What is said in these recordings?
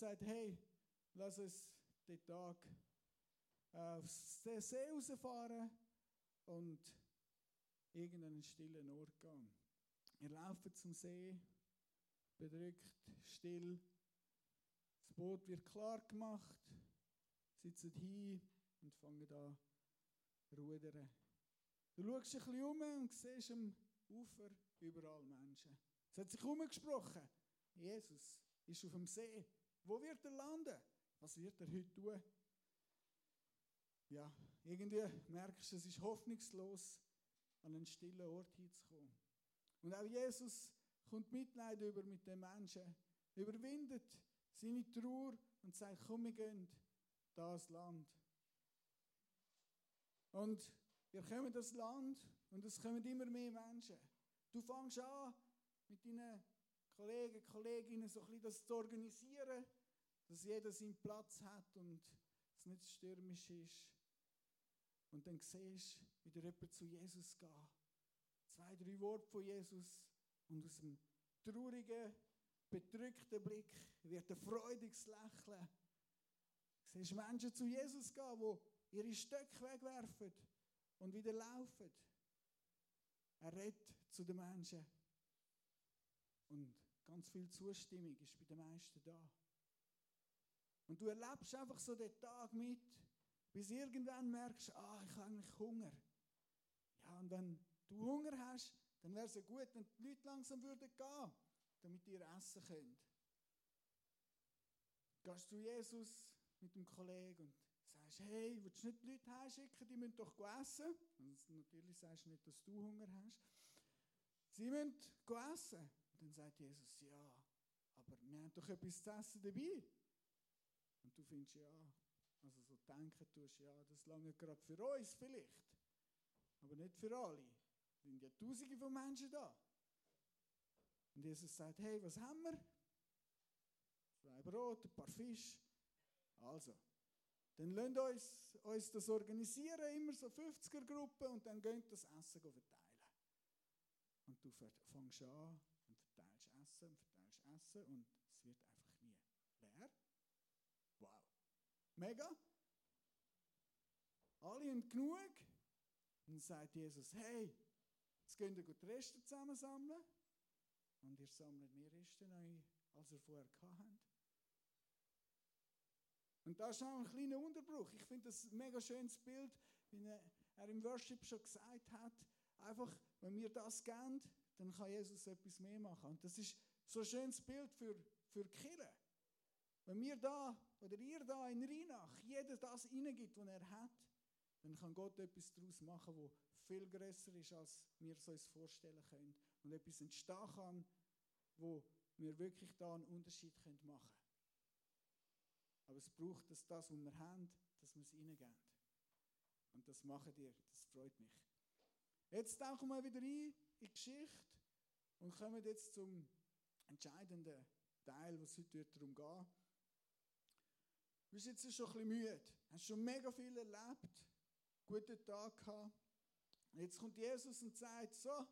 sagt, hey, lass uns den Tag äh, aufs See rausfahren und irgendeinen stillen Ort gehen. Wir laufen zum See, bedrückt, still. Das Boot wird klar gemacht, sitzen hin und fangen an rudern. Du schaust ein bisschen um und siehst am Ufer überall Menschen. Es hat sich umgesprochen. Jesus ist auf dem See. Wo wird er landen? Was wird er heute tun? Ja, irgendwie merkst du, es ist hoffnungslos, an einen stillen Ort hinzukommen. Und auch Jesus kommt Mitleid über mit den Menschen, überwindet seine Trauer und sagt, komm, wir gehen das Land. Und wir kommen das Land und es kommen immer mehr Menschen. Du fängst an, mit deinen Kollegen, Kolleginnen so ein bisschen das zu organisieren, dass jeder seinen Platz hat und es nicht stürmisch ist. Und dann siehst du, wie der jemand zu Jesus geht. Zwei, drei Worte von Jesus und aus dem traurigen, bedrückten Blick wird ein freudiges Lächeln. Du siehst Menschen zu Jesus gehen, die ihre Stöcke wegwerfen und wieder laufen. Er redet zu den Menschen. Und ganz viel Zustimmung ist bei den meisten da. Und du erlebst einfach so den Tag mit, bis irgendwann merkst, ah, ich habe eigentlich Hunger. Ja, und wenn du Hunger hast, dann wäre es ja gut, wenn die Leute langsam würden gehen, damit ihr essen könnt. Gehst du Jesus mit dem Kollegen und sagst, hey, willst du nicht die Leute heimschicken, die müssen doch essen? Und natürlich sagst du nicht, dass du Hunger hast. Sie müssen essen. Und dann sagt Jesus, ja, aber wir haben doch etwas zu essen dabei. Und du findest, ja, also so denken tust, ja, das lange gerade für uns vielleicht, aber nicht für alle. Es sind ja Tausende von Menschen da. Und Jesus sagt, hey, was haben wir? Zwei Brot, ein paar Fisch. Also, dann lasst uns, uns das organisieren, immer so 50er-Gruppen, und dann geht das Essen verteilen. Und du fängst an und verteilst Essen und verteilst Essen und es wird einfach nie leer. Wow. Mega. Alle haben genug. Und dann sagt Jesus, hey, jetzt könnt ihr die Reste zusammensammeln. Und ihr sammelt mehr Reste neu, als ihr vorher habt. Und da ist auch ein kleiner Unterbruch. Ich finde das ein mega schönes Bild, wie er im Worship schon gesagt hat. Einfach, wenn wir das geben, dann kann Jesus etwas mehr machen. Und das ist so ein schönes Bild für, für Kirche. Wenn wir da oder ihr da in Rheinach jeder das hineingibt, was er hat, dann kann Gott etwas daraus machen, wo viel größer ist, als wir es uns vorstellen können. Und etwas entstehen kann, wo wir wirklich da einen Unterschied machen können. Aber es braucht, dass das, was wir haben, dass wir es reingeben. Und das machen ihr. Das freut mich. Jetzt tauchen wir wieder ein in die Geschichte und kommen jetzt zum entscheidenden Teil, was heute darum geht. Bist jetzt schon ein bisschen müde, hast schon mega viel erlebt, guten Tag gehabt. Jetzt kommt Jesus und sagt, so,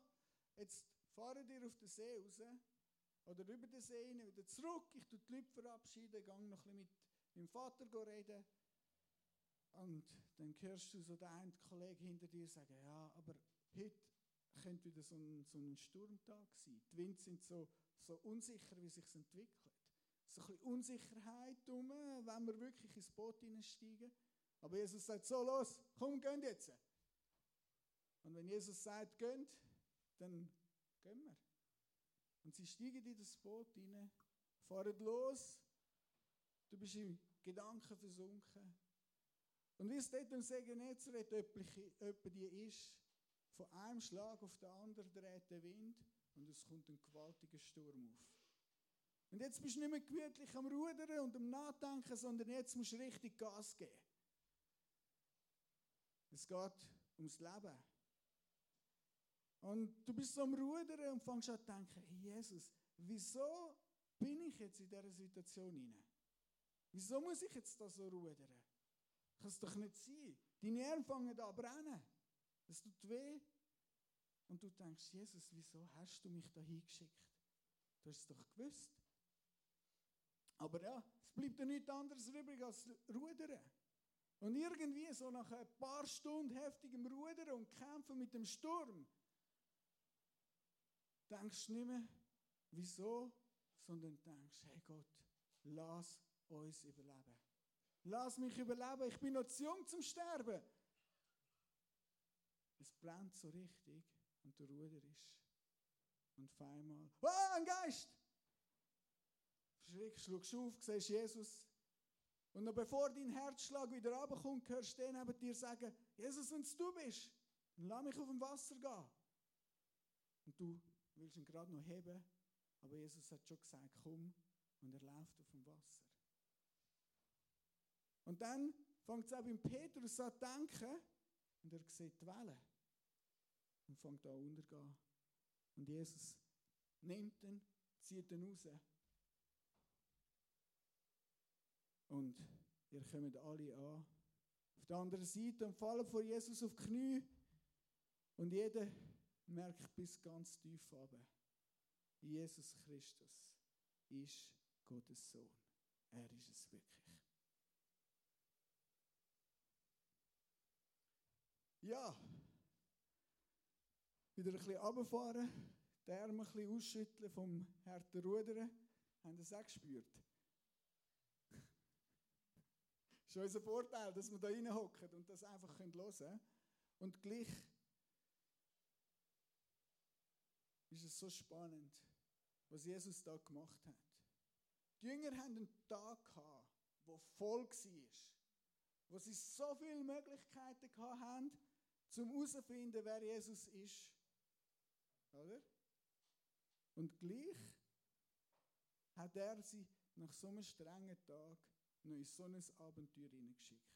jetzt fahre dir auf den See raus oder über den See wieder zurück. Ich tue die Leute verabschieden, gehe noch ein bisschen mit meinem Vater reden. Und dann hörst du so den einen Kollegen hinter dir sagen, ja, aber heute könnte wieder so ein, so ein Sturmtag sein. Die Winde sind so, so unsicher, wie sich entwickelt. So ein bisschen Unsicherheit um, wenn wir wirklich ins Boot hineinsteigen. Aber Jesus sagt, so los, komm, gehen jetzt. Und wenn Jesus sagt, geht, dann gehen wir. Und sie steigen in das Boot hinein, fahren los. Du bist im Gedanken versunken. Und wie es dort im See Genezareth etwa die ist, von einem Schlag auf den anderen dreht der Wind und es kommt ein gewaltiger Sturm auf. Und jetzt bist du nicht mehr gemütlich am Rudern und am Nachdenken, sondern jetzt musst du richtig Gas geben. Es geht ums Leben. Und du bist so am Rudern und fängst an zu denken, Jesus, wieso bin ich jetzt in dieser Situation hinein? Wieso muss ich jetzt da so rudern? Kann es doch nicht sein. Die Nerven fangen an zu brennen. Es tut weh. Und du denkst, Jesus, wieso hast du mich da hingeschickt? Du hast es doch gewusst. Aber ja, es bleibt ja nichts anderes übrig als Rudern. Und irgendwie so nach ein paar Stunden heftigem Rudern und Kämpfen mit dem Sturm, denkst du nicht mehr, wieso, sondern denkst, hey Gott, lass uns überleben. Lass mich überleben, ich bin noch zu jung zum Sterben. Es brennt so richtig und der Ruder ist. Und auf einmal, oh, ein Geist! Schaust auf, siehst Jesus. Und noch bevor dein Herzschlag wieder runterkommt, hörst du den neben dir sagen, Jesus, wenn es du bist, dann lass mich auf dem Wasser gehen. Und du willst ihn gerade noch heben, aber Jesus hat schon gesagt, komm, und er läuft auf dem Wasser. Und dann fängt es auch beim Petrus an zu denken, und er sieht die Wellen und fängt an untergehen. Und Jesus nimmt ihn, zieht ihn raus. Und ihr kommt alle an. Auf der anderen Seite und fallen vor Jesus auf die Knie. Und jeder merkt bis ganz tief runter. Jesus Christus ist Gottes Sohn. Er ist es wirklich. Ja, wieder ein bisschen runterfahren, die Arme ein bisschen ausschütteln vom harten Rudern. Haben das auch gespürt? das ist unser Vorteil, dass wir da reinhocken und das einfach hören können. Und gleich ist es so spannend, was Jesus da gemacht hat. Die Jünger hatten einen Tag gehabt, der voll war, wo sie so viele Möglichkeiten hatten, zum herauszufinden, wer Jesus ist. Oder? Und gleich hat er sie nach so einem strengen Tag noch in so ein Abenteuer hineingeschickt.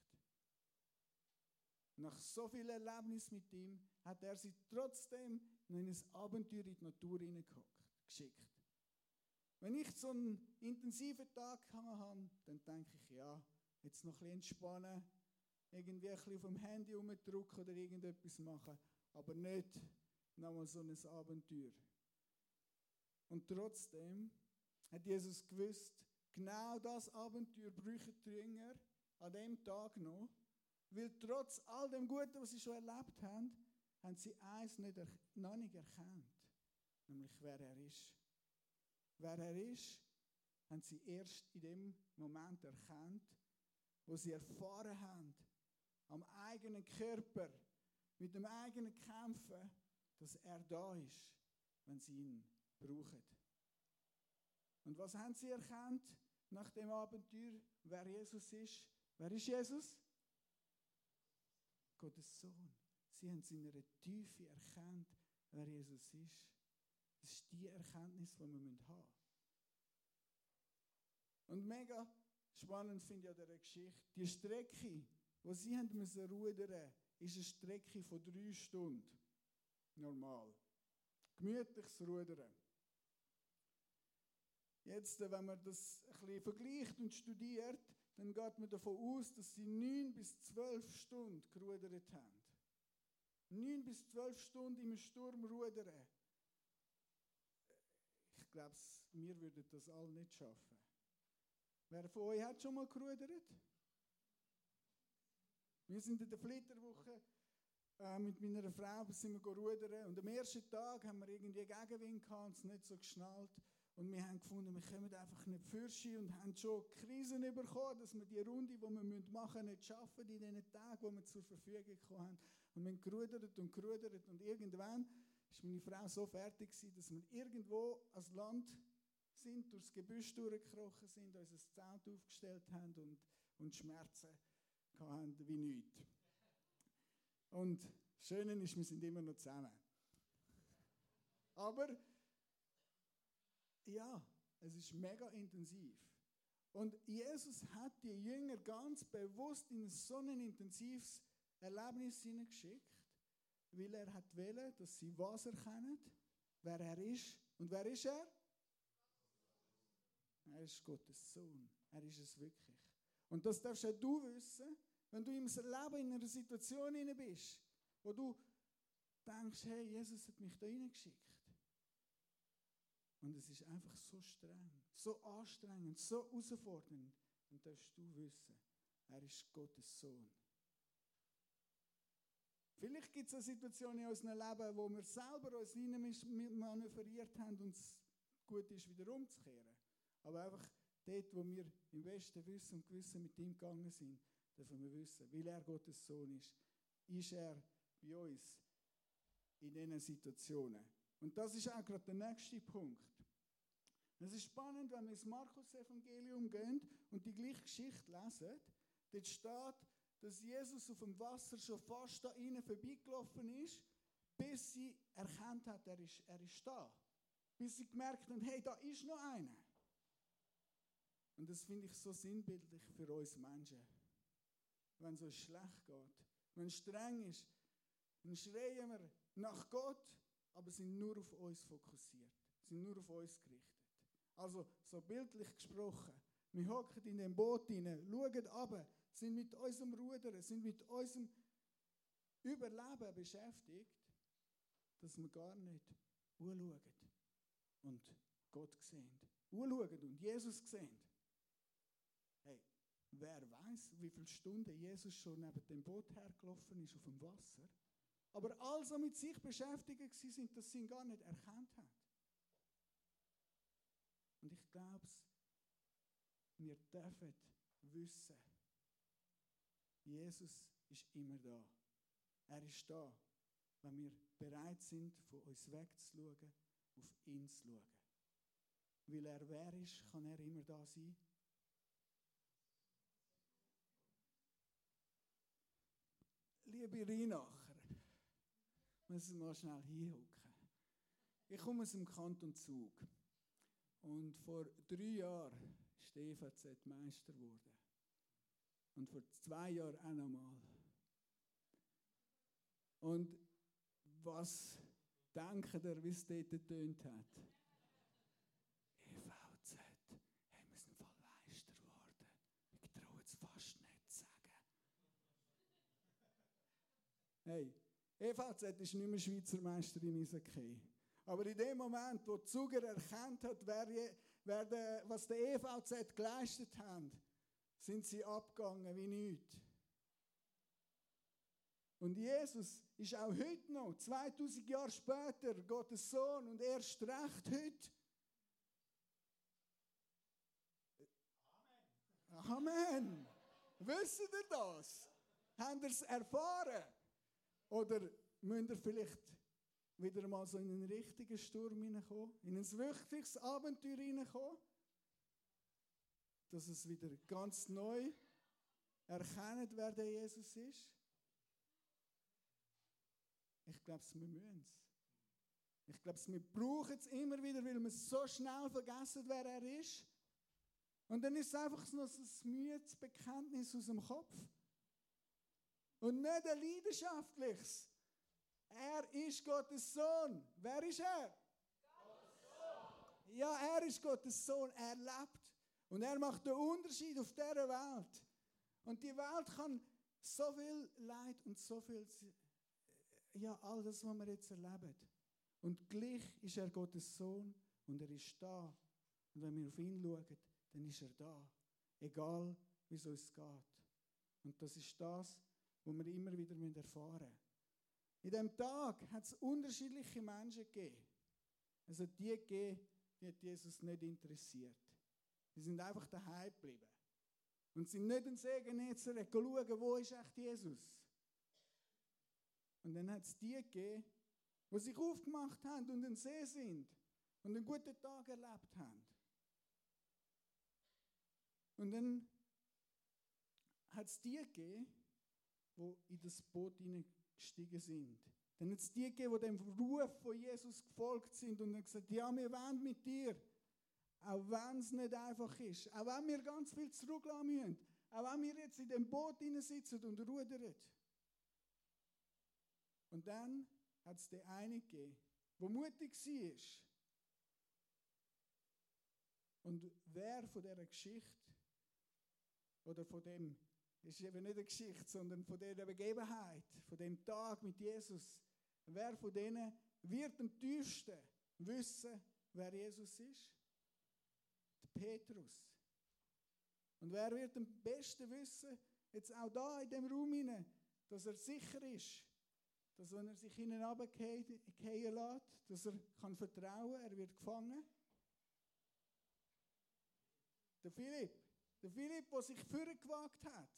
Nach so vielen Erlebnissen mit ihm hat er sie trotzdem noch in ein Abenteuer in die Natur hineingeschickt. Wenn ich so einen intensiven Tag habe, dann denke ich, ja, jetzt noch ein bisschen entspannen, irgendwie ein bisschen auf dem Handy rumdrücken oder irgendetwas machen, aber nicht nochmal so ein Abenteuer. Und trotzdem hat Jesus gewusst, genau das Abenteuer brauchen die Jünger an dem Tag noch, weil trotz all dem Guten, was sie schon erlebt haben, haben sie eins nicht, noch nicht erkannt, nämlich wer er ist. Wer er ist, haben sie erst in dem Moment erkannt, wo sie erfahren haben, am eigenen Körper, mit dem eigenen Kämpfen, dass er da ist, wenn sie ihn brauchen. Und was haben sie erkannt nach dem Abenteuer, wer Jesus ist? Wer ist Jesus? Gottes Sohn. Sie haben in einer Tiefe erkannt, wer Jesus ist. Das ist die Erkenntnis, die wir haben müssen. Und mega spannend finde ich an dieser Geschichte, die Strecke, die sie haben müssen rudern, ist eine Strecke von drei Stunden. Normal. Gemütliches Rudern. Jetzt, äh, wenn man das ein bisschen vergleicht und studiert, dann geht man davon aus, dass sie neun bis zwölf Stunden gerudert haben. Neun bis zwölf Stunden im Sturm rudern. Ich glaube, wir würden das alle nicht schaffen. Wer von euch hat schon mal gerudert? Wir sind in der Flitterwoche äh, mit meiner Frau sind wir rudern und am ersten Tag haben wir irgendwie Gegenwind gehabt und es nicht so geschnallt. Und wir haben gefunden, wir kommen einfach nicht fürschen und haben schon Krisen bekommen, dass wir die Runde, die wir machen müssen, nicht schaffen in den Tagen, die wir zur Verfügung haben. Und wir haben gerudert und gerudert und irgendwann ist meine Frau so fertig gewesen, dass wir irgendwo als Land sind, durchs Gebüsch durchgekrochen sind, unser Zelt aufgestellt haben und, und Schmerzen hatten wie nichts. Und das Schöne ist, wir sind immer noch zusammen. Aber ja, es ist mega intensiv. Und Jesus hat die Jünger ganz bewusst in so ein intensives Erlebnis hineingeschickt, weil er hat wollen, dass sie was erkennen, wer er ist. Und wer ist er? Er ist Gottes Sohn. Er ist es wirklich. Und das darfst auch du wissen, wenn du im Leben in einer Situation bist, wo du denkst, hey, Jesus hat mich da hineingeschickt. Und es ist einfach so streng, so anstrengend, so herausfordernd. Und darfst du wissen, er ist Gottes Sohn. Vielleicht gibt es eine Situation in unserem Leben, wo wir selber uns manövriert haben und es gut ist, wieder umzukehren. Aber einfach dort, wo wir im besten Wissen und Gewissen mit ihm gegangen sind, dürfen wir wissen, weil er Gottes Sohn ist, ist er bei uns in diesen Situationen. Und das ist auch gerade der nächste Punkt. Es ist spannend, wenn wir ins Markus-Evangelium gehen und die gleiche Geschichte lesen. Dort steht, dass Jesus auf dem Wasser schon fast da innen vorbeigelaufen ist, bis sie erkannt hat, er ist, er ist da. Bis sie gemerkt haben, hey, da ist noch einer. Und das finde ich so sinnbildlich für uns Menschen. Wenn es uns schlecht geht, wenn es streng ist, dann schreien wir nach Gott, aber sind nur auf uns fokussiert, sind nur auf uns gerichtet. Also, so bildlich gesprochen, wir hocken in dem Boot hinein, schauen runter, sind mit unserem Rudern, sind mit unserem Überleben beschäftigt, dass wir gar nicht anschauen und Gott sehen. Anschauen und Jesus sehen. Hey, wer weiß, wie viele Stunden Jesus schon neben dem Boot hergelaufen ist auf dem Wasser? Aber also mit sich beschäftigt sind, dass sie ihn gar nicht erkannt haben. Und ich glaube, wir dürfen wissen, Jesus ist immer da. Er ist da, wenn wir bereit sind, von uns wegzuschauen, auf ihn zu schauen. Weil er wer ist, kann er immer da sein. Liebe Rheinacher, müssen wir mal schnell hinhucken. Ich komme aus dem Kanton Zug. Und vor drei Jahren ist die EVZ Meister geworden. Und vor zwei Jahren auch nochmal. Und was denkt ihr, wie es dort getönt hat? EVZ, hey, wir sind voll Meister geworden. Ich traue es fast nicht zu sagen. Hey, EVZ ist nicht mehr Schweizer Meister im Eishockey. Aber in dem Moment, wo Zuger erkannt hat, wer, wer der, was der EVZ geleistet hat, sind sie abgegangen wie nichts. Und Jesus ist auch heute noch, 2000 Jahre später, Gottes Sohn und erst recht heute. Amen. Amen. Wisst ihr das? Habt ihr es erfahren? Oder müsst ihr vielleicht wieder mal so in einen richtigen Sturm hineinkommen? In ein wirkliches Abenteuer hineinkommen? dass es wieder ganz neu erkennt, wer der Jesus ist? Ich glaube, wir müssen es. Ich glaube, wir brauchen es immer wieder, weil wir so schnell vergessen, wer er ist. Und dann ist es einfach nur so ein müdes Bekenntnis aus dem Kopf. Und nicht ein leidenschaftliches. Er ist Gottes Sohn. Wer ist er? Gottes Sohn. Ja, er ist Gottes Sohn. Er lebt. Und er macht den Unterschied auf dieser Welt. Und die Welt kann so viel Leid und so viel, ja, all das, was wir jetzt erleben. Und gleich ist er Gottes Sohn und er ist da. Und wenn wir auf ihn schauen, dann ist er da. Egal, wie es uns geht. Und das ist das, was wir immer wieder erfahren müssen. In diesem Tag hat es unterschiedliche Menschen gegeben. Hat die gegeben, die hat Jesus nicht interessiert. Die sind einfach daheim geblieben. Und sind nicht in See Genezareth schauen, wo ist echt Jesus. Und dann hat es die gegeben, die sich aufgemacht haben und den See sind und einen guten Tag erlebt haben. Und dann hat es die gegeben, die in das Boot hineingestiegen sind. Dann hat es die gegeben, die dem Ruf von Jesus gefolgt sind und haben gesagt, ja, wir wollen mit dir. Auch wenn es nicht einfach ist. Auch wenn wir ganz viel zurücklassen müssen. Auch wenn wir jetzt in dem Boot sitzen und rudern. Und dann hat es den einen gegeben, der mutig war. Und wer von dieser Geschichte oder von dem, ist eben nicht eine Geschichte, sondern von dieser Begebenheit, von dem Tag mit Jesus, wer von denen wird am tiefsten wissen, wer Jesus ist? Der Petrus. Und wer wird am besten wissen, jetzt auch da in dem Raum hinein, dass er sicher ist, dass wenn er sich hinten runterfallen lässt, dass er kann vertrauen er wird gefangen. Der Philipp, der Philipp, der sich vorgewagt hat.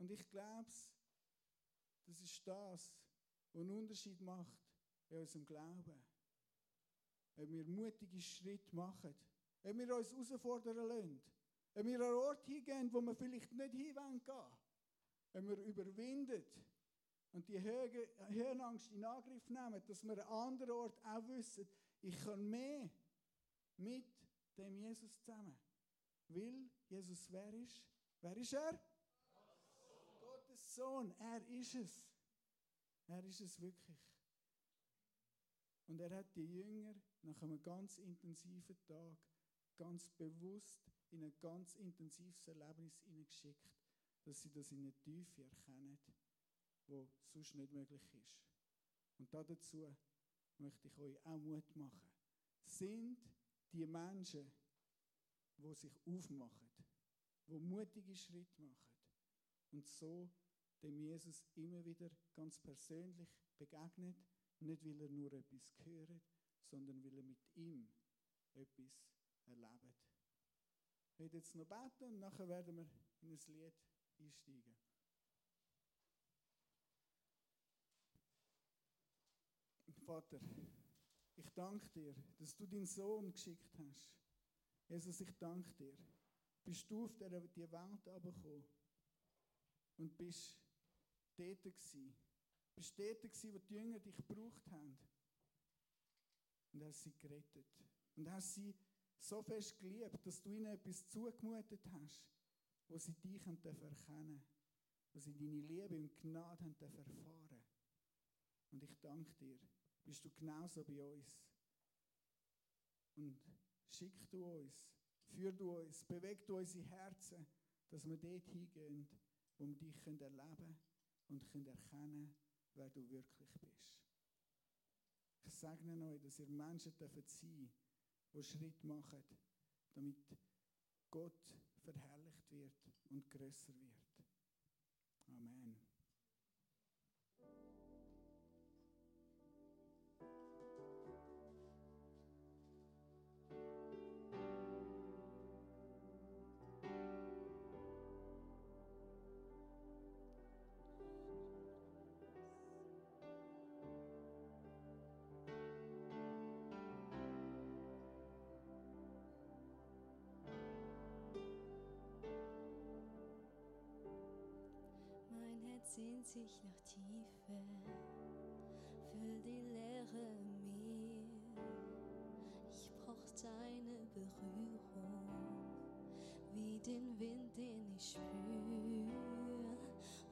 Und ich glaube, das ist das, was einen Unterschied macht in unserem Glauben. Wenn wir mutige Schritte machen, wenn wir uns herausfordern lassen, wenn wir an einen Ort hingehen, wo wir vielleicht nicht hin gehen wenn wir überwinden und die Höhenangst in Angriff nehmen, dass wir an anderen Ort auch wissen, ich kann mehr mit dem Jesus zusammen. Weil Jesus wer ist? Wer ist er? Sohn. Er ist es. Er ist es wirklich. Und er hat die Jünger nach einem ganz intensiven Tag ganz bewusst in ein ganz intensives Erlebnis hineingeschickt, dass sie das in eine Tiefe erkennen, wo sonst nicht möglich ist. Und dazu möchte ich euch auch Mut machen. Sind die Menschen, die sich aufmachen, die mutige Schritte machen und so dem Jesus immer wieder ganz persönlich begegnet, nicht weil er nur etwas gehört, sondern weil er mit ihm etwas erlebt. Ich werde jetzt noch beten und nachher werden wir in ein Lied einsteigen. Vater, ich danke dir, dass du deinen Sohn geschickt hast. Jesus, ich danke dir. Bist du auf die Welt herabgekommen und bist dort gewesen. Bist dort gewesen, wo die Jünger dich gebraucht haben. Und hast sie gerettet. Und hast sie so fest geliebt, dass du ihnen etwas zugemutet hast, wo sie dich erkennen können. Wo sie deine Liebe und Gnade haben erfahren Und ich danke dir, bist du genauso bei uns. Und schick du uns, führ du uns, beweg du unsere Herzen, dass wir dort hingehen, wo wir dich erleben können und können erkennen, wer du wirklich bist. Ich segne euch, dass ihr Menschen dürfen sein, die Schritt machen, damit Gott verherrlicht wird und größer wird. Amen. Sehnt sich nach Tiefe, füll die Leere mir. Ich brauch deine Berührung, wie den Wind, den ich spür.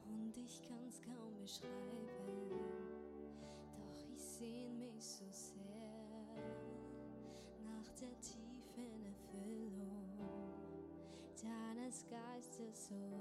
Und ich kann's kaum beschreiben, doch ich sehn mich so sehr nach der tiefen Erfüllung deines Geistes so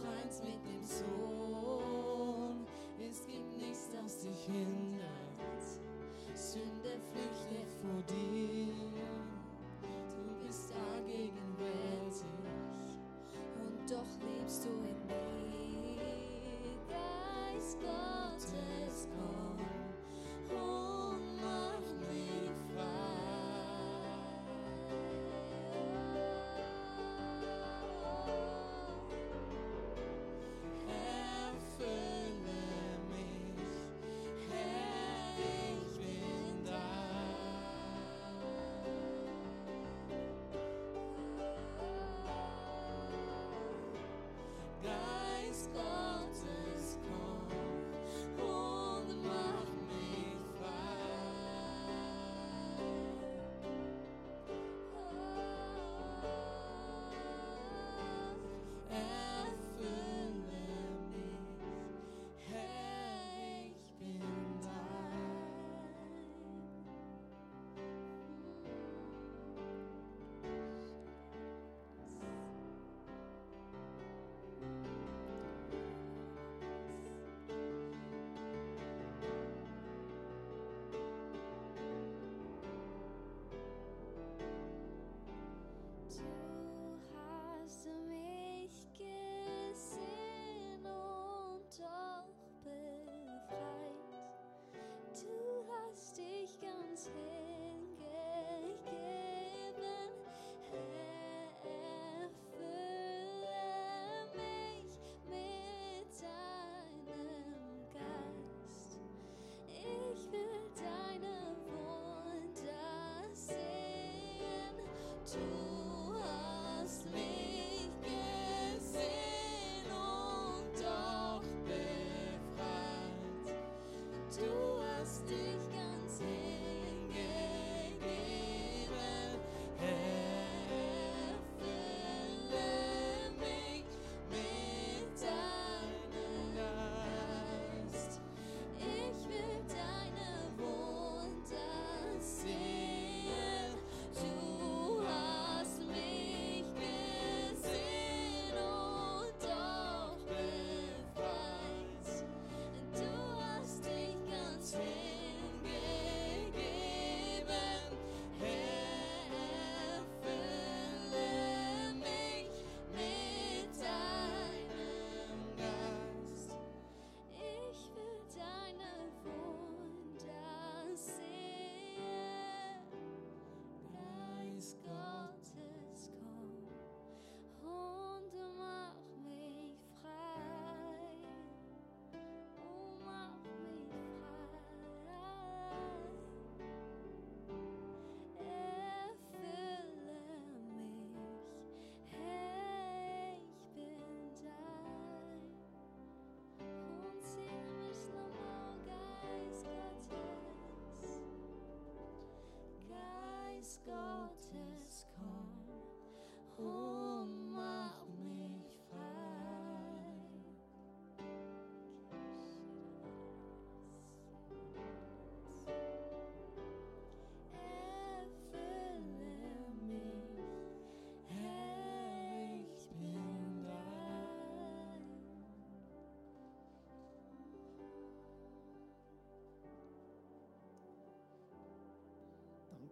auch eins mit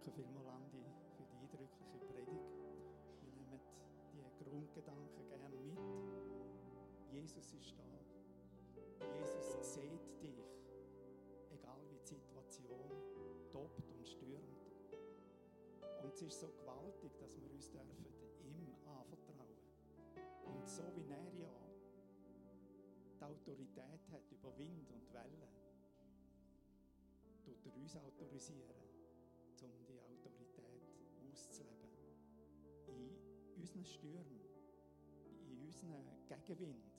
Danke vielmals, Andi, für die eindrückliche Predigt. Wir nehmen die Grundgedanken gerne mit. Jesus ist da. Jesus sieht dich, egal wie die Situation tobt und stürmt. Und es ist so gewaltig, dass wir uns dürfen ihm anvertrauen. Und so wie er ja die Autorität hat über Wind und Wellen, tut er uns autorisieren, auszuleben. In unseren Stürmen, in unseren Gegenwind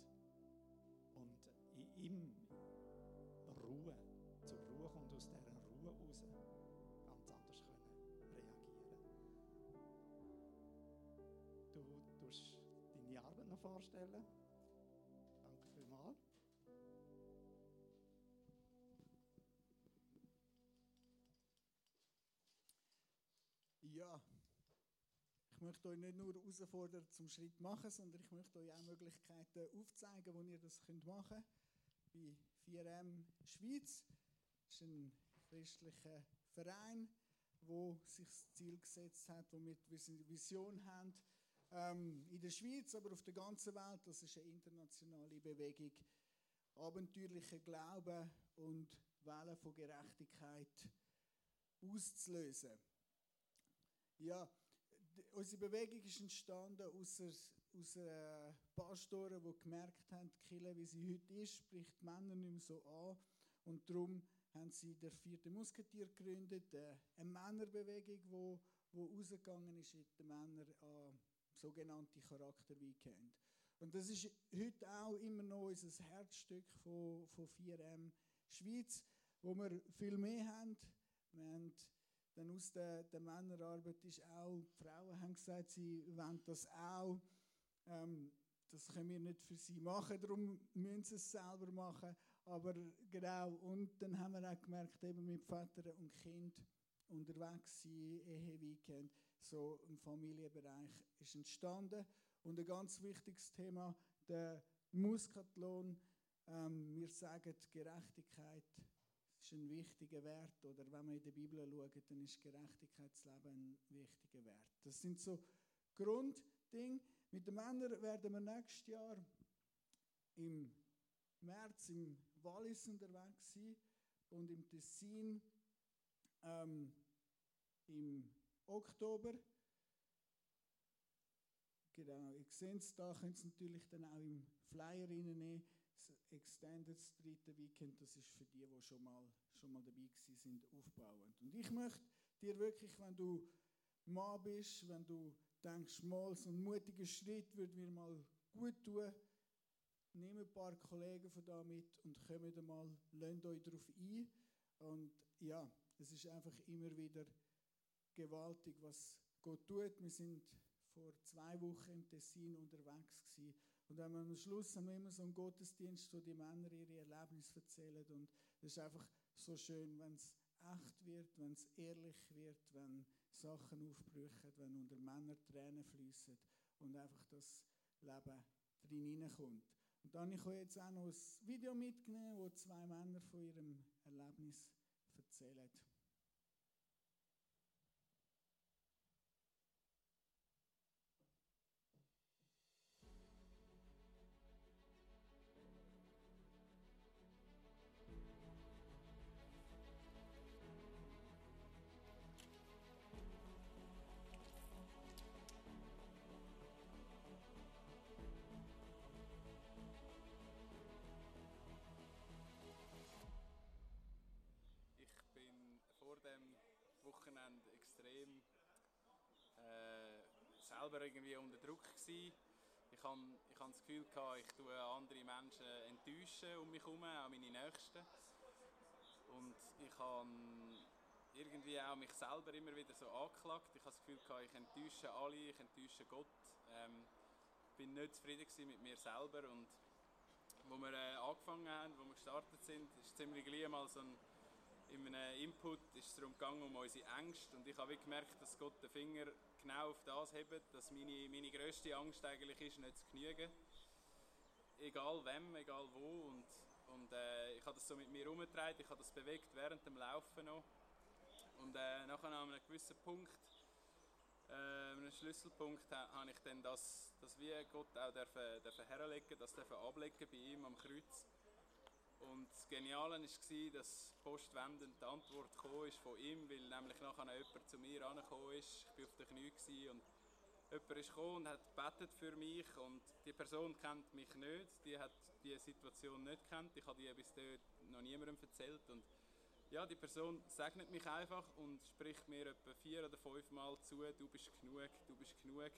und in ihm Ruhe, zur Ruhe und aus dieser Ruhe raus ganz anders können reagieren. Du tust deine Arbeit noch vorstellen. Möchte euch nicht nur herausfordern zum Schritt machen, sondern ich möchte euch auch Möglichkeiten aufzeigen, wo ihr das machen könnt. Bei 4M Schweiz das ist ein christlicher Verein, wo sich das Ziel gesetzt hat, womit wir eine Vision haben, ähm, in der Schweiz, aber auf der ganzen Welt. Das ist eine internationale Bewegung. Abenteuerlicher Glauben und Wellen von Gerechtigkeit auszulösen. Ja, unsere Bewegung ist entstanden aus, aus äh, Pastoren, die gemerkt haben, die Kirche, wie sie heute ist, spricht die Männer nicht mehr so an. Und darum haben sie der vierte Musketier gegründet, eine Männerbewegung, wo, wo rausgegangen ist mit den Männern an sogenannte Charakterweekend. Und das ist heute auch immer noch unser Herzstück von, von 4M Schweiz, wo wir viel mehr haben. Wir haben dann aus der, der Männerarbeit ist auch, die Frauen haben gesagt, sie wollen das auch. Ähm, das können wir nicht für sie machen, darum müssen sie es selber machen. Aber genau, und dann haben wir auch gemerkt, eben mit Väter und Kind unterwegs sein, Ehe-Weekend, so ein Familienbereich ist entstanden. Und ein ganz wichtiges Thema, der Muskathlon. Ähm, wir sagen, Gerechtigkeit ist ein wichtiger Wert. Oder wenn wir in der Bibel schauen, dann ist Gerechtigkeitsleben ein wichtiger Wert. Das sind so Grunddinge. Mit den Männern werden wir nächstes Jahr im März im Wallis unterwegs sein und im Tessin ähm, im Oktober. Genau, ihr seht es da, könnt es natürlich dann auch im Flyer reinnehmen. Das Extended dritte Weekend, das ist für die, die schon mal, schon mal dabei sind, aufbauend. Und ich möchte dir wirklich, wenn du Mann bist, wenn du denkst, mal so ein mutiger Schritt würde mir mal gut tun, nimm ein paar Kollegen von da mit und kommt mal, lasst euch darauf ein. Und ja, es ist einfach immer wieder gewaltig, was Gott tut. Wir sind vor zwei Wochen im Tessin unterwegs gewesen. Und dann am Schluss haben wir immer so einen Gottesdienst, wo die Männer ihre Erlebnisse erzählen. Und es ist einfach so schön, wenn es echt wird, wenn es ehrlich wird, wenn Sachen aufbrüchen, wenn unter Männern Tränen fließen und einfach das Leben drin hineinkommt. Und dann habe ich jetzt auch noch ein Video mitgenommen, wo zwei Männer von ihrem Erlebnis erzählen. Selber irgendwie unter Druck gsi. Ich habe ich das Gefühl gehabt, ich tue andere Menschen enttäuschen um mich herum, auch meine Nächsten. Und ich habe irgendwie auch mich selber immer wieder so angeklagt. Ich habe das Gefühl gehabt, ich enttäusche alle, ich enttäusche Gott. Ähm, bin nicht zufrieden gewesen mit mir selber und wo wir äh, angefangen haben, wo wir gestartet sind, ist ziemlich gleich mal so ein in einem Input ist es darum gegangen, um unsere Ängste. Und ich habe gemerkt, dass Gott den Finger genau auf das hebt, dass meine, meine grösste Angst eigentlich ist, nicht zu genügen. Egal wem, egal wo. Und, und äh, ich habe das so mit mir herumgetragen, ich habe das bewegt während dem Laufen noch. Und äh, nachher an einem gewissen Punkt, äh, einem Schlüsselpunkt, ha- habe ich dann das, das wie Gott auch dürfen, dürfen herlegen, das dürfen ablegen bei ihm am Kreuz. Und das Geniale war, dass postwendend die Antwort ist von ihm, weil nämlich nachher jemand zu mir angekommen ist. Ich war auf den Knien und jemand ist und hat gebetet für mich und die Person kennt mich nicht, die hat die Situation nicht kennt. Ich habe die bis dort noch niemandem erzählt und ja, die Person segnet mich einfach und spricht mir etwa vier oder fünf Mal zu, du bist genug, du bist genug.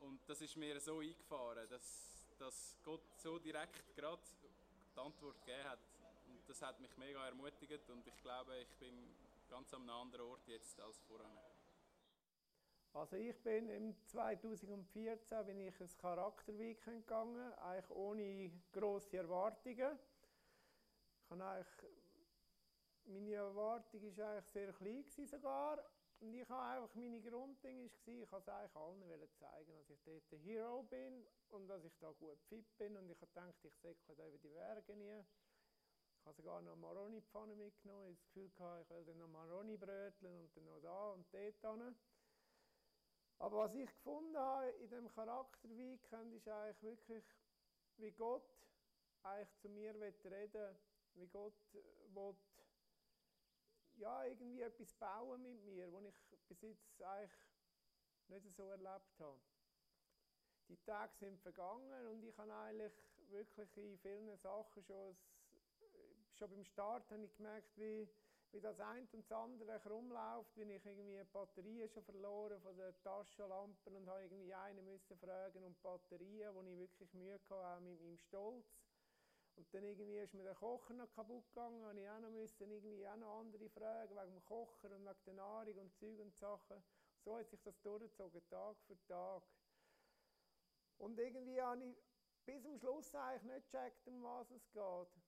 Und das ist mir so eingefahren, dass, dass Gott so direkt gerade die Antwort gegeben hat. Und das hat mich mega ermutigt und ich glaube, ich bin ganz an einem anderen Ort jetzt als vorher. Also ich bin im 2014 bin ich ein Charakterweekend gegangen, eigentlich ohne grosse Erwartungen. Ich habe eigentlich, meine Erwartung war eigentlich sehr klein sogar, und ich habe einfach, meine Grundding war, ich wollte es eigentlich allen zeigen, dass ich dort der Hero bin und dass ich da gut fit bin. Und ich gedacht, ich säckle da über die Berge nie. Ich habe sogar noch Maroni-Pfanne mitgenommen. Ich habe das Gefühl gehabt, ich will dann noch Maroni bröteln und dann noch da und dort hin. Aber was ich gefunden habe in diesem Charakterweekend, ist eigentlich wirklich, wie Gott eigentlich zu mir reden will, wie Gott will, ja, irgendwie etwas bauen mit mir, was ich bis jetzt eigentlich nicht so erlebt habe. Die Tage sind vergangen und ich habe eigentlich wirklich in vielen Sachen schon, schon beim Start habe ich gemerkt, wie, wie das eine und das andere rumläuft, wie ich irgendwie Batterien schon verloren von den Taschenlampen und habe irgendwie einen müssen fragen um Batterien, wo ich wirklich Mühe hatte, auch mit meinem Stolz. Und dann irgendwie ist mir der Kocher noch kaputt gegangen, habe ich auch noch müssen irgendwie auch noch andere fragen wegen dem Kocher und wegen der Nahrung und Zeug und Sachen. So hat sich das durchgezogen, Tag für Tag. Und irgendwie habe ich bis zum Schluss eigentlich nicht gecheckt, um was es geht.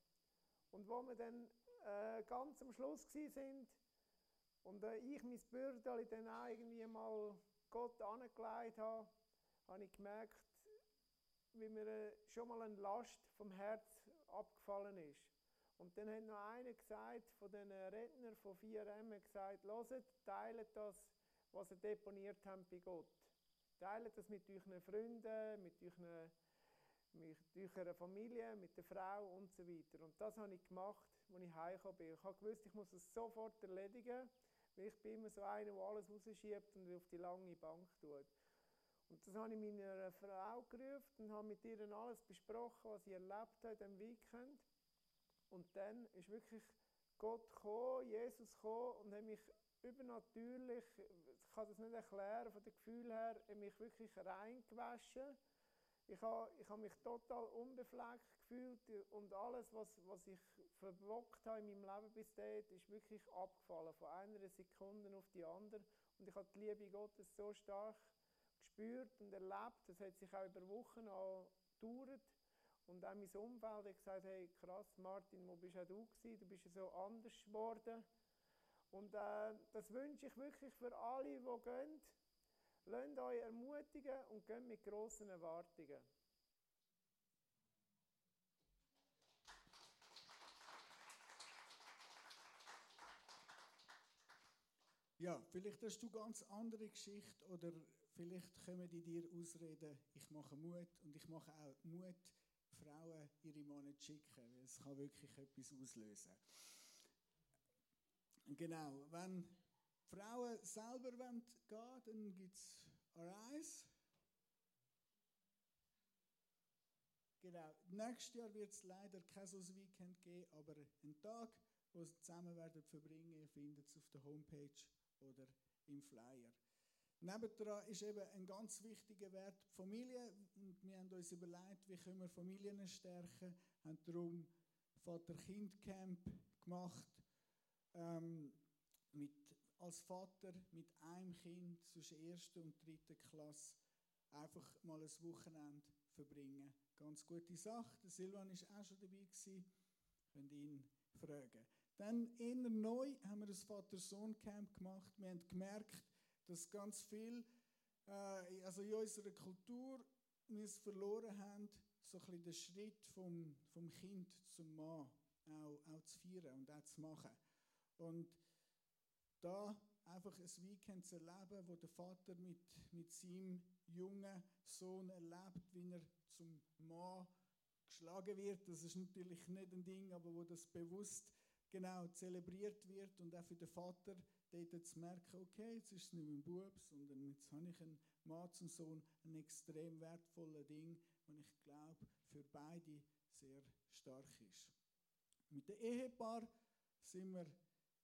Und wo wir dann äh, ganz am Schluss sind und äh, ich mein Bürdel dann auch irgendwie mal Gott angelegt habe, habe ich gemerkt, wie mir äh, schon mal eine Last vom Herz abgefallen ist. Und dann hat noch einer gesagt, von den Rednern von 4M, gesagt, hört, teilt das, was ihr deponiert habt bei Gott. Teilt das mit euren Freunden, mit euren mit eurer Familie, mit der Frau und so weiter. Und das habe ich gemacht, als ich heimgekommen bin. Ich habe gewusst, ich muss es sofort erledigen, weil ich bin immer so einer, der alles rausschiebt und auf die lange Bank tut. Und das habe ich meiner Frau gerufen und habe mit ihr alles besprochen, was ich erlebt habe am Weekend. Und dann ist wirklich Gott gekommen, Jesus gekommen und hat mich übernatürlich, ich kann das nicht erklären, von dem Gefühl her, mich wirklich reingewaschen. Ich habe, ich habe mich total unbefleckt gefühlt und alles, was, was ich verbockt habe in meinem Leben bis dahin, ist wirklich abgefallen, von einer Sekunde auf die andere. Und ich habe die Liebe Gottes so stark gespürt und erlebt. Das hat sich auch über Wochen gedauert. Und auch mein Umfeld hat gesagt, hey krass Martin, wo bist auch du gewesen? Du bist ja so anders geworden. Und äh, das wünsche ich wirklich für alle, die gehen. Lasst euch ermutigen und geht mit grossen Erwartungen. Ja, vielleicht hast du ganz andere Geschichte oder vielleicht kommen die dir ausreden, ich mache Mut und ich mache auch Mut, Frauen ihre Männer zu schicken, weil es kann wirklich etwas auslösen. Genau, wenn Frauen selber gehen wollen, dann gibt es Arise. Genau, nächstes Jahr wird es leider kein so Weekend geben, aber einen Tag, wo sie zusammen werden verbringen, findet es auf der Homepage oder im Flyer. Nebendran ist eben ein ganz wichtiger Wert die Familie. Und wir haben uns überlegt, wie können wir Familien stärken. Wir haben darum Vater-Kind-Camp gemacht. Ähm, mit, als Vater mit einem Kind zwischen erster und dritter Klasse einfach mal ein Wochenende verbringen. Ganz gute Sache. Silvan war auch schon dabei. Gewesen. Könnt ihn fragen. Dann eher neu haben wir das Vater-Sohn-Camp gemacht. Wir haben gemerkt, dass ganz viel äh, also in unserer Kultur wir verloren haben, so ein bisschen den Schritt vom, vom Kind zum Mann auch, auch zu feiern und auch zu machen. Und da einfach ein Weekend zu erleben, wo der Vater mit, mit seinem jungen Sohn erlebt, wie er zum Mann geschlagen wird. Das ist natürlich nicht ein Ding, aber wo das bewusst genau zelebriert wird und auch für den Vater dort zu merken, okay, jetzt ist es nicht mein Bub, sondern jetzt habe ich einen Mann zum Sohn, ein extrem wertvolles Ding, und ich glaube, für beide sehr stark ist. Mit dem Ehepaar sind wir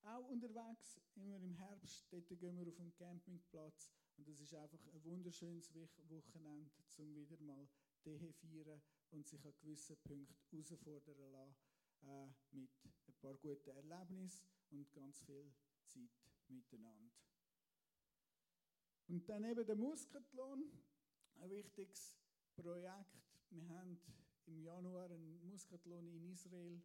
auch unterwegs, immer im Herbst. Dort gehen wir auf den Campingplatz und das ist einfach ein wunderschönes Wochenende, um wieder mal die feiern und sich an gewissen Punkten herausfordern lassen äh, mit ein paar guten Erlebnissen und ganz viel Zeit miteinander. Und dann eben der Muskathlon, ein wichtiges Projekt. Wir haben im Januar einen Muskathlon in Israel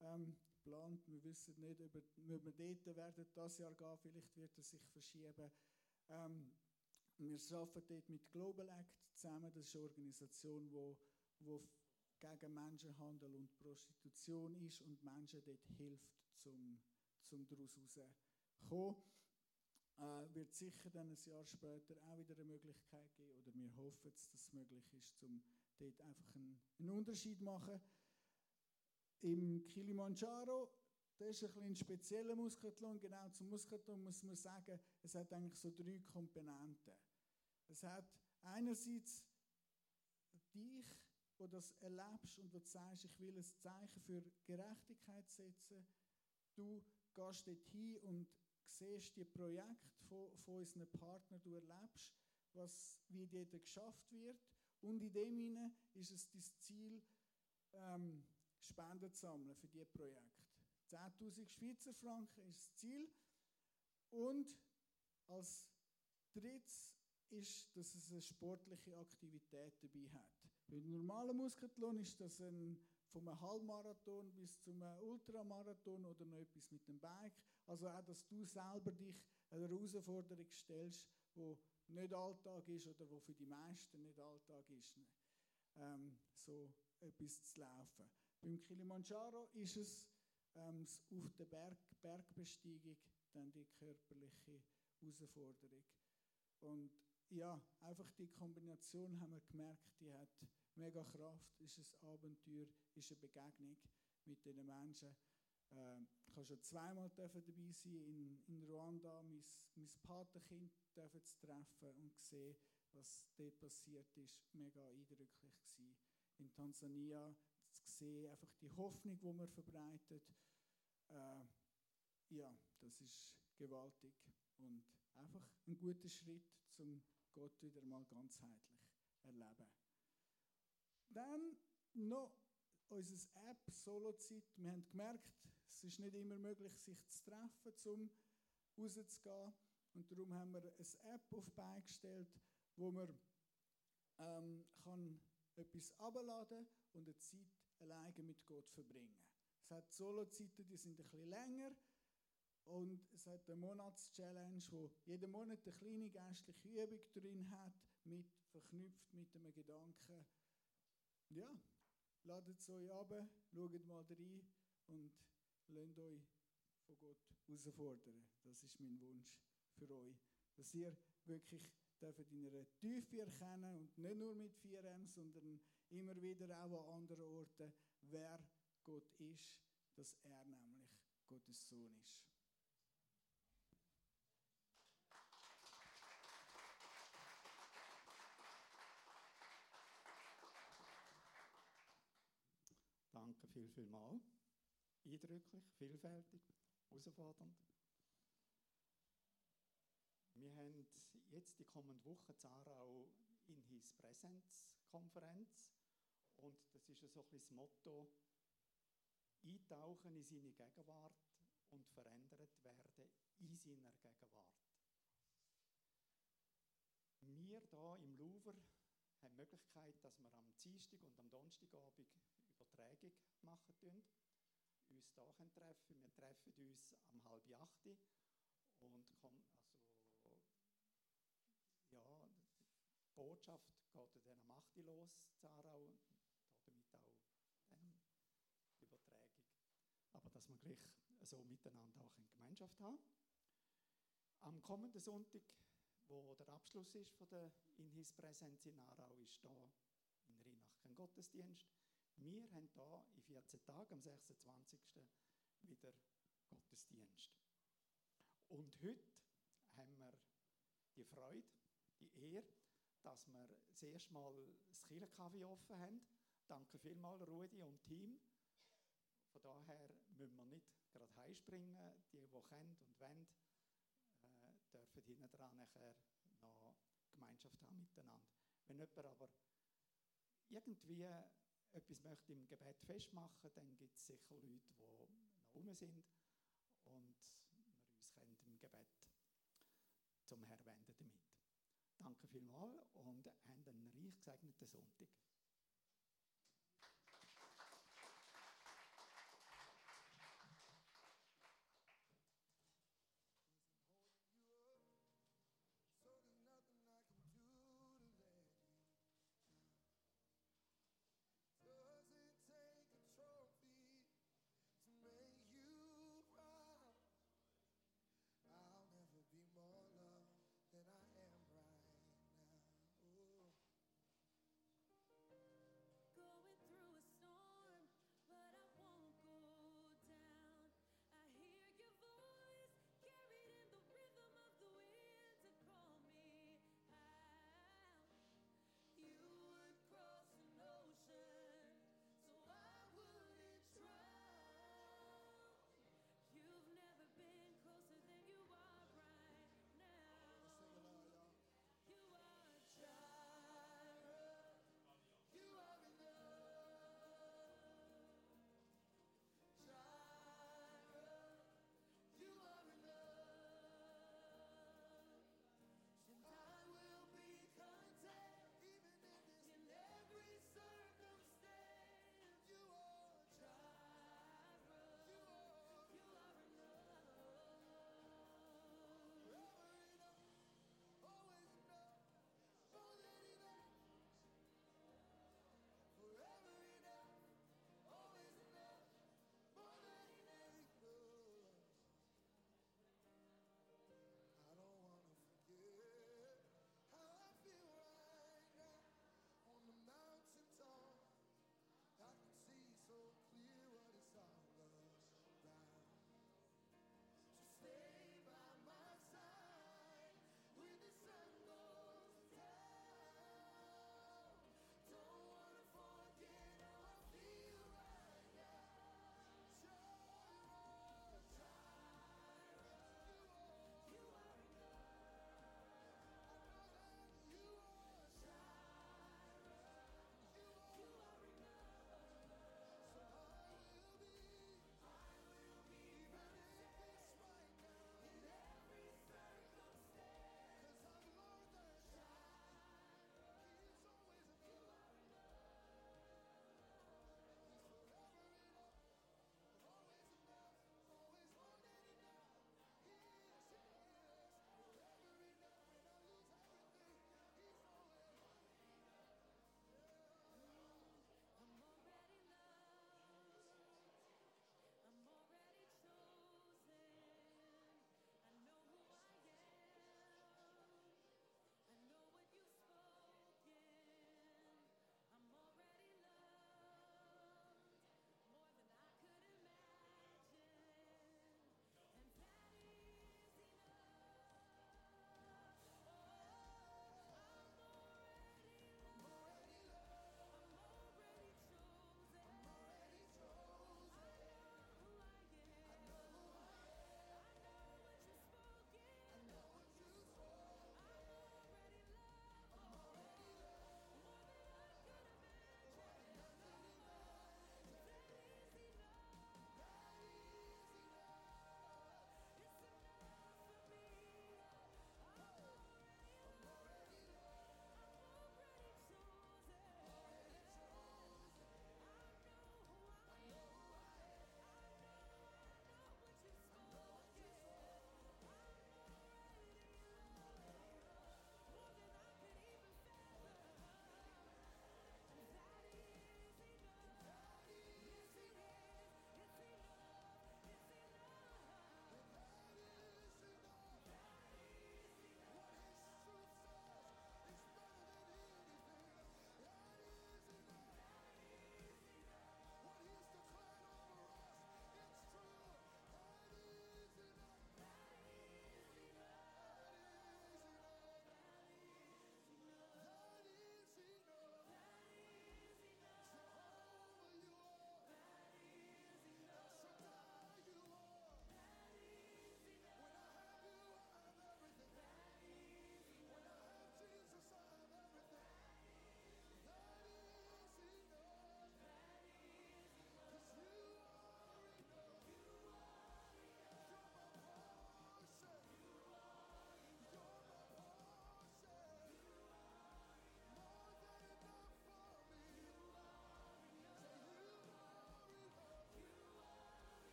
ähm, geplant. Wir wissen nicht, ob, wir- dort werden das Jahr gehen. Vielleicht wird es sich verschieben. Ähm, wir arbeiten dort mit Global Act zusammen. Das ist eine Organisation, wo, wo f- gegen Menschenhandel und Prostitution ist und Menschen dort hilft, zum, zum daraus rauszukommen. Äh, wird sicher dann ein Jahr später auch wieder eine Möglichkeit geben, oder wir hoffen, dass es möglich ist, um dort einfach einen, einen Unterschied zu machen. Im Kilimanjaro, das ist ein, bisschen spezieller Muskathlon. Genau zum Muskathlon muss man sagen, es hat eigentlich so drei Komponenten. Es hat einerseits dich, wo das erlebst und wo du sagst, ich will ein Zeichen für Gerechtigkeit setzen. Du gehst dort hin und siehst die Projekte von, von unseren Partnern, du erlebst, was, wie dort geschafft wird. Und in dem hinein ist es dein Ziel, ähm, Spenden zu sammeln für diese Projekte. 10.000 Schweizer Franken ist das Ziel. Und als drittes ist, dass es eine sportliche Aktivität dabei hat. Beim normalen Muskathlon ist das ein, vom Halbmarathon bis zum Ultramarathon oder noch etwas mit dem Bike. Also auch, dass du selber dich einer Herausforderung stellst, die nicht Alltag ist oder wo für die meisten nicht Alltag ist, ähm, so etwas zu laufen. Beim Kilimanjaro ist es ähm, auf der Berg, Bergbesteigung dann die körperliche Herausforderung. Und ja, einfach die Kombination haben wir gemerkt, die hat mega Kraft, ist ein Abenteuer, ist eine Begegnung mit diesen Menschen. Ähm, ich habe schon zweimal dabei sein in, in Ruanda, mein, mein Patenkind zu treffen und sehen, was dort passiert ist, mega eindrücklich gewesen. In Tansania zu sehen, einfach die Hoffnung, die man verbreitet, äh, ja, das ist gewaltig und einfach ein guter Schritt, um Gott wieder mal ganzheitlich erleben. Dann noch unsere App Solozeit. Wir haben gemerkt, es ist nicht immer möglich, sich zu treffen, um rauszugehen. Und darum haben wir eine App auf die Beine gestellt, wo man ähm, kann etwas abladen und eine Zeit alleine mit Gott verbringen. Es hat Solo-Zeiten, die sind ein bisschen länger. Und es hat eine Monatschallenge, wo jeden Monat eine kleine geistliche Übung drin hat, mit, verknüpft mit einem Gedanken. Ja, ladet es euch ab, schaut mal rein und lasst euch von Gott herausfordern. Das ist mein Wunsch für euch. Dass ihr wirklich dürft in einer Tiefe erkennen und nicht nur mit 4M, sondern immer wieder auch an anderen Orten, wer Gott ist, dass er nämlich Gottes Sohn ist. Danke viel, viel mal. Eindrücklich, vielfältig, herausfordernd. Wir haben jetzt die kommende Woche Zarau in His Präsenzkonferenz und das ist so ein bisschen das Motto, eintauchen in seine Gegenwart und verändert werden in seiner Gegenwart. Wir hier im Louvre haben die Möglichkeit, dass wir am Dienstag und am Donnerstagabend Übertragung machen tun, uns können treffen Wir treffen uns am halb acht und kommen, also, ja, die Botschaft geht dann am 8 Uhr los, Zarau, und damit auch die Übertragung. Aber dass wir gleich so miteinander auch eine Gemeinschaft haben. Am kommenden Sonntag, wo der Abschluss ist von der In His Präsenz in Aarau, ist da in Rheinach kein Gottesdienst. Wir haben hier in 14 Tagen, am 26. wieder Gottesdienst. Und heute haben wir die Freude, die Ehre, dass wir das erste Mal das Kirchenkaffee offen haben. Danke vielmals, Rudi und Team. Von daher müssen wir nicht gerade heimspringen. Die, die können und wollen, äh, dürfen hinten dran nachher noch Gemeinschaft haben miteinander. Wenn jemand aber irgendwie etwas möchte im Gebet festmachen, dann gibt es sicher Leute, die noch rum sind und wir uns können im Gebet zum Herrn wenden damit. Danke vielmals und haben einen reich gesegneten Sonntag.